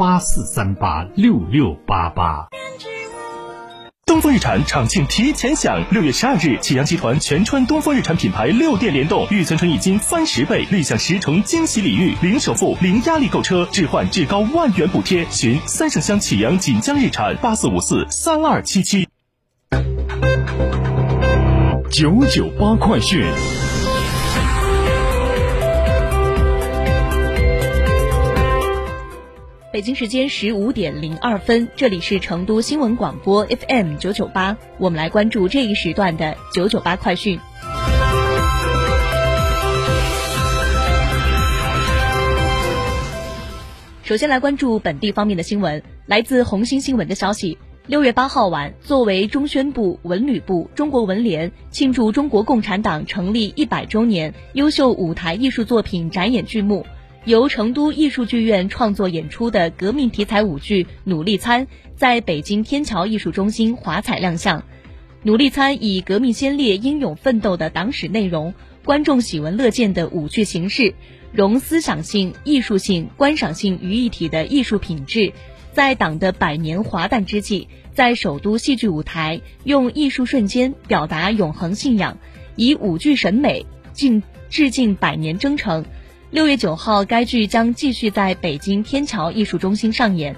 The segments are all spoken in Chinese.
八四三八六六八八。东风日产厂庆提前享，六月十二日，启阳集团全川东风日产品牌六店联动，预存纯益金翻十倍，立享十重惊喜礼遇，零首付、零压力购车，置换至高万元补贴。寻三圣乡启阳锦江日产八四五四三二七七。九九八快讯。北京时间十五点零二分，这里是成都新闻广播 FM 九九八，我们来关注这一时段的九九八快讯。首先来关注本地方面的新闻，来自红星新闻的消息，六月八号晚，作为中宣部、文旅部、中国文联庆祝中国共产党成立一百周年优秀舞台艺术作品展演剧目。由成都艺术剧院创作演出的革命题材舞剧《努力参》在北京天桥艺术中心华彩亮相。《努力参》以革命先烈英勇奋斗的党史内容、观众喜闻乐见的舞剧形式，融思想性、艺术性、观赏性于一体的艺术品质，在党的百年华诞之际，在首都戏剧舞台用艺术瞬间表达永恒信仰，以舞剧审美敬致敬百年征程。六月九号，该剧将继续在北京天桥艺术中心上演。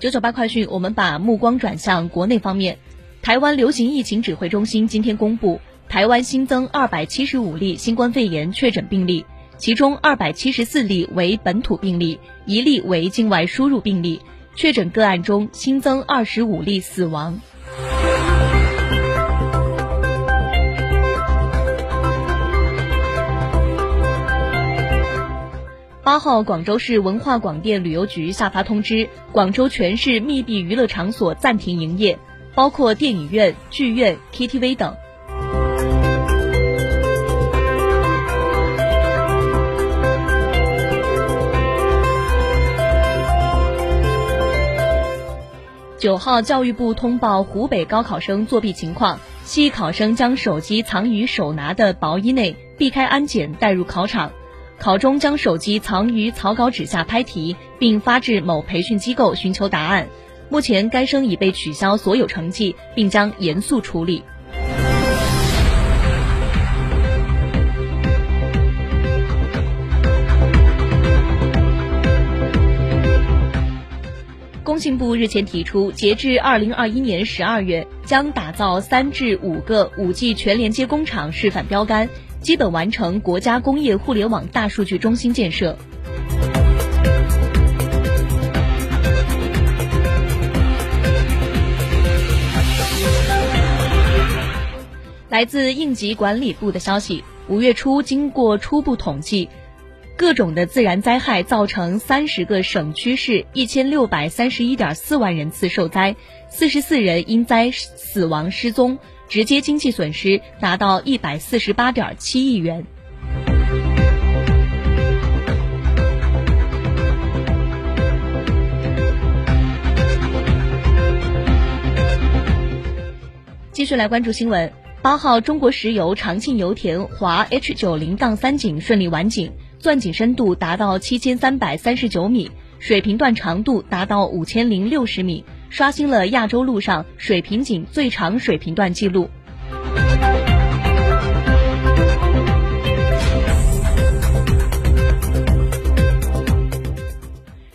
九九八快讯，我们把目光转向国内方面。台湾流行疫情指挥中心今天公布，台湾新增二百七十五例新冠肺炎确诊病例，其中二百七十四例为本土病例，一例为境外输入病例。确诊个案中新增二十五例死亡。八号，广州市文化广电旅游局下发通知，广州全市密闭娱乐场所暂停营业，包括电影院、剧院、KTV 等。九号，教育部通报湖北高考生作弊情况，系考生将手机藏于手拿的薄衣内，避开安检带入考场，考中将手机藏于草稿纸下拍题，并发至某培训机构寻求答案。目前，该生已被取消所有成绩，并将严肃处理。信部日前提出，截至二零二一年十二月，将打造三至五个五 G 全连接工厂示范标杆，基本完成国家工业互联网大数据中心建设。来自应急管理部的消息，五月初经过初步统计。各种的自然灾害造成三十个省区市一千六百三十一点四万人次受灾，四十四人因灾死亡失踪，直接经济损失达到一百四十八点七亿元。继续来关注新闻。八号，中国石油长庆油田华 H 九零杠三井顺利完井，钻井深度达到七千三百三十九米，水平段长度达到五千零六十米，刷新了亚洲路上水平井最长水平段记录。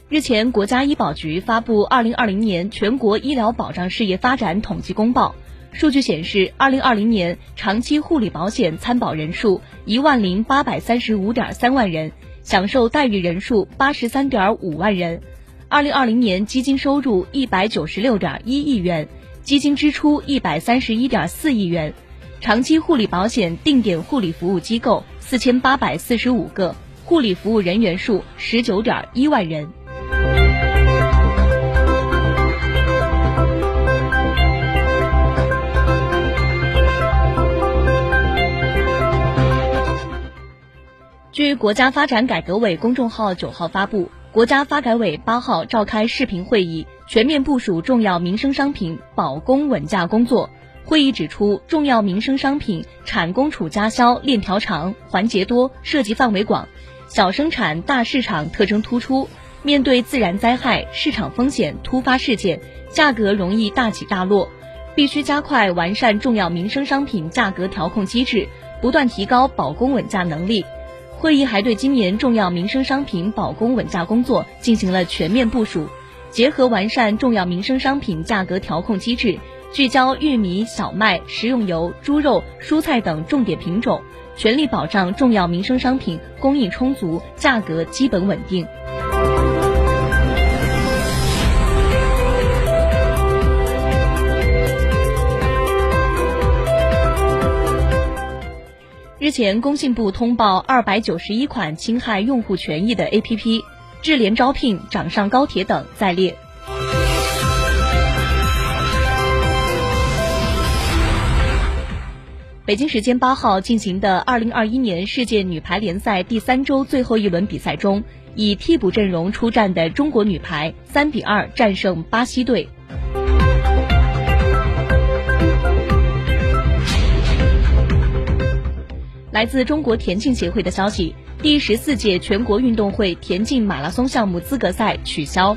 日前，国家医保局发布《二零二零年全国医疗保障事业发展统计公报》。数据显示，二零二零年长期护理保险参保人数一万零八百三十五点三万人，享受待遇人数八十三点五万人。二零二零年基金收入一百九十六点一亿元，基金支出一百三十一点四亿元。长期护理保险定点护理服务机构四千八百四十五个，护理服务人员数十九点一万人。据国家发展改革委公众号九号发布，国家发改委八号召开视频会议，全面部署重要民生商品保供稳价工作。会议指出，重要民生商品产供储加销链条长、环节多、涉及范围广，小生产大市场特征突出。面对自然灾害、市场风险、突发事件，价格容易大起大落，必须加快完善重要民生商品价格调控机制，不断提高保供稳价能力。会议还对今年重要民生商品保供稳价工作进行了全面部署，结合完善重要民生商品价格调控机制，聚焦玉米、小麦、食用油、猪肉、蔬菜等重点品种，全力保障重要民生商品供应充足、价格基本稳定。日前，工信部通报二百九十一款侵害用户权益的 APP，智联招聘、掌上高铁等在列。北京时间八号进行的二零二一年世界女排联赛第三周最后一轮比赛中，以替补阵容出战的中国女排三比二战胜巴西队。来自中国田径协会的消息，第十四届全国运动会田径马拉松项目资格赛取消。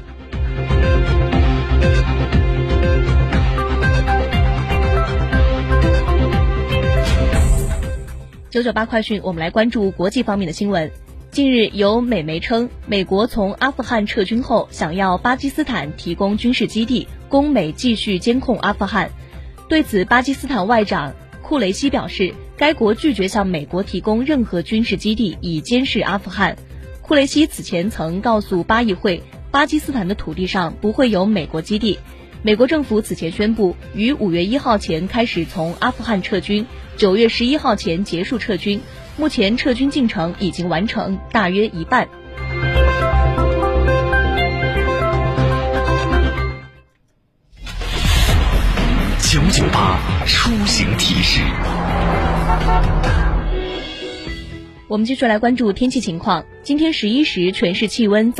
九九八快讯，我们来关注国际方面的新闻。近日，有美媒称，美国从阿富汗撤军后，想要巴基斯坦提供军事基地，供美继续监控阿富汗。对此，巴基斯坦外长库雷西表示。该国拒绝向美国提供任何军事基地以监视阿富汗。库雷西此前曾告诉巴议会，巴基斯坦的土地上不会有美国基地。美国政府此前宣布，于五月一号前开始从阿富汗撤军，九月十一号前结束撤军。目前撤军进程已经完成，大约一半。九九八出行提示。我们继续来关注天气情况。今天十一时，全市气温。